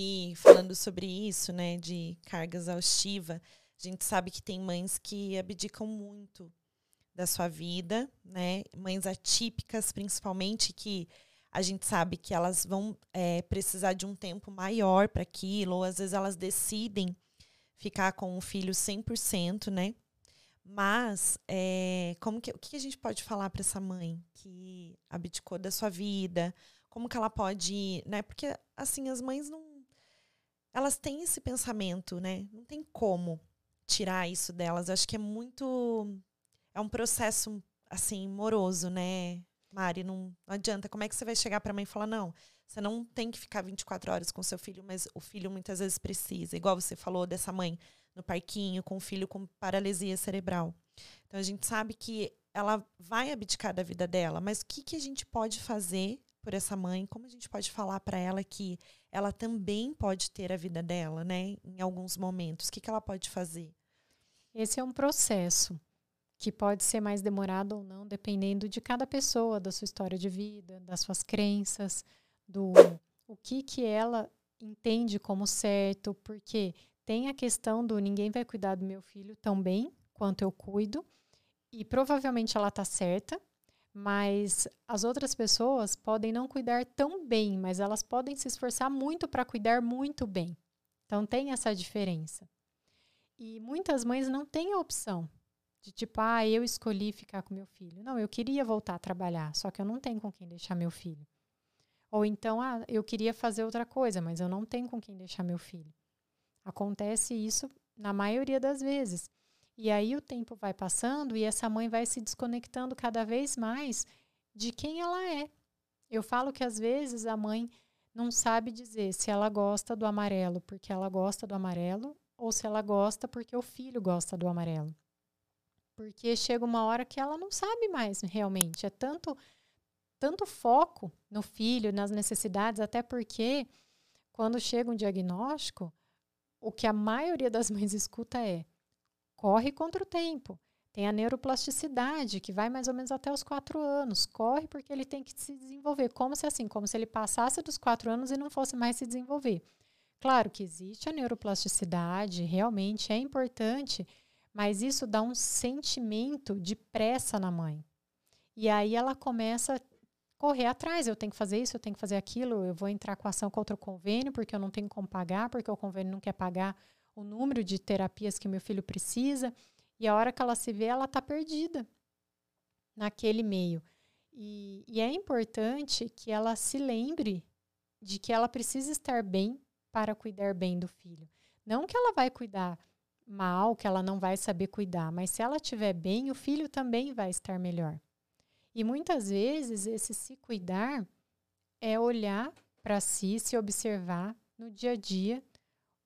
E falando sobre isso, né, de carga exaustiva, a gente sabe que tem mães que abdicam muito da sua vida, né? Mães atípicas, principalmente, que a gente sabe que elas vão é, precisar de um tempo maior para aquilo, ou às vezes elas decidem ficar com o filho 100%, né? Mas, é, como que, o que a gente pode falar para essa mãe que abdicou da sua vida? Como que ela pode, né? Porque, assim, as mães não... Elas têm esse pensamento, né? Não tem como tirar isso delas. Eu acho que é muito é um processo assim moroso, né? Mari, não, não adianta. Como é que você vai chegar para a mãe e falar não? Você não tem que ficar 24 horas com seu filho, mas o filho muitas vezes precisa. Igual você falou dessa mãe no parquinho com o filho com paralisia cerebral. Então a gente sabe que ela vai abdicar da vida dela, mas o que, que a gente pode fazer por essa mãe? Como a gente pode falar para ela que ela também pode ter a vida dela, né? Em alguns momentos. O que, que ela pode fazer? Esse é um processo que pode ser mais demorado ou não, dependendo de cada pessoa, da sua história de vida, das suas crenças, do o que que ela entende como certo, porque tem a questão do ninguém vai cuidar do meu filho tão bem quanto eu cuido, e provavelmente ela está certa, mas as outras pessoas podem não cuidar tão bem, mas elas podem se esforçar muito para cuidar muito bem. Então tem essa diferença. E muitas mães não têm a opção de tipo, ah, eu escolhi ficar com meu filho. Não, eu queria voltar a trabalhar, só que eu não tenho com quem deixar meu filho. Ou então, ah, eu queria fazer outra coisa, mas eu não tenho com quem deixar meu filho. Acontece isso na maioria das vezes. E aí o tempo vai passando e essa mãe vai se desconectando cada vez mais de quem ela é. Eu falo que às vezes a mãe não sabe dizer se ela gosta do amarelo porque ela gosta do amarelo ou se ela gosta porque o filho gosta do amarelo. Porque chega uma hora que ela não sabe mais realmente. É tanto, tanto foco no filho, nas necessidades, até porque quando chega um diagnóstico, o que a maioria das mães escuta é: corre contra o tempo. Tem a neuroplasticidade, que vai mais ou menos até os quatro anos. Corre porque ele tem que se desenvolver. Como se assim, como se ele passasse dos quatro anos e não fosse mais se desenvolver. Claro que existe a neuroplasticidade, realmente é importante, mas isso dá um sentimento de pressa na mãe. E aí ela começa a correr atrás. Eu tenho que fazer isso, eu tenho que fazer aquilo, eu vou entrar com ação contra o convênio porque eu não tenho como pagar, porque o convênio não quer pagar o número de terapias que meu filho precisa. E a hora que ela se vê, ela está perdida naquele meio. E, e é importante que ela se lembre de que ela precisa estar bem para cuidar bem do filho. Não que ela vai cuidar mal, que ela não vai saber cuidar, mas se ela estiver bem, o filho também vai estar melhor. E muitas vezes esse se cuidar é olhar para si, se observar no dia a dia.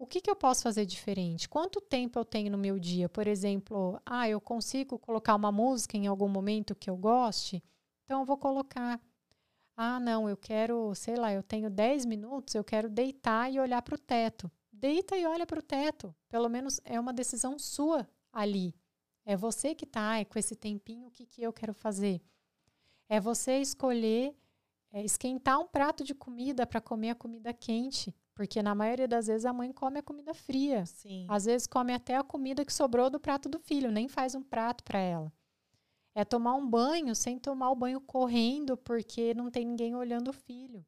O que, que eu posso fazer diferente? Quanto tempo eu tenho no meu dia? Por exemplo, ah, eu consigo colocar uma música em algum momento que eu goste? Então eu vou colocar. Ah, não, eu quero, sei lá, eu tenho 10 minutos, eu quero deitar e olhar para o teto deita e olha para o teto. Pelo menos é uma decisão sua ali. É você que está com esse tempinho, o que, que eu quero fazer? É você escolher é, esquentar um prato de comida para comer a comida quente. Porque na maioria das vezes a mãe come a comida fria. Sim. Às vezes come até a comida que sobrou do prato do filho, nem faz um prato para ela. É tomar um banho sem tomar o banho correndo porque não tem ninguém olhando o filho.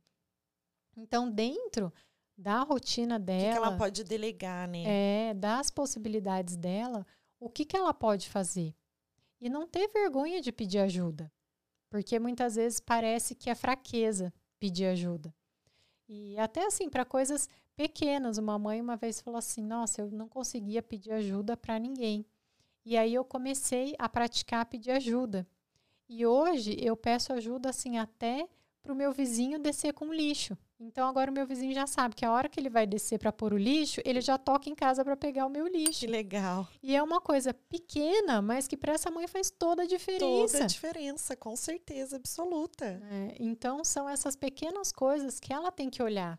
Então, dentro da rotina dela. O que, que, ela pode delegar, né? É, das possibilidades dela, o que, que ela pode fazer. E não ter vergonha de pedir ajuda. Porque muitas vezes parece que é fraqueza pedir ajuda. E até assim, para coisas pequenas. Uma mãe uma vez falou assim: Nossa, eu não conseguia pedir ajuda para ninguém. E aí eu comecei a praticar pedir ajuda. E hoje eu peço ajuda assim até para o meu vizinho descer com lixo. Então agora o meu vizinho já sabe que a hora que ele vai descer para pôr o lixo, ele já toca em casa para pegar o meu lixo. Que legal. E é uma coisa pequena, mas que para essa mãe faz toda a diferença. Toda a diferença, com certeza absoluta. É, então são essas pequenas coisas que ela tem que olhar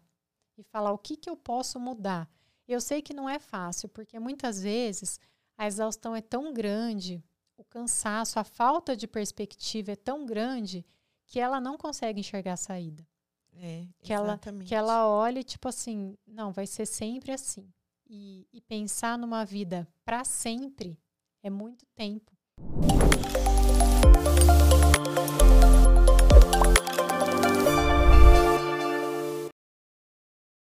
e falar o que, que eu posso mudar. Eu sei que não é fácil, porque muitas vezes a exaustão é tão grande, o cansaço, a falta de perspectiva é tão grande que ela não consegue enxergar a saída. É, que ela exatamente. que ela olhe tipo assim, não, vai ser sempre assim. E, e pensar numa vida para sempre é muito tempo.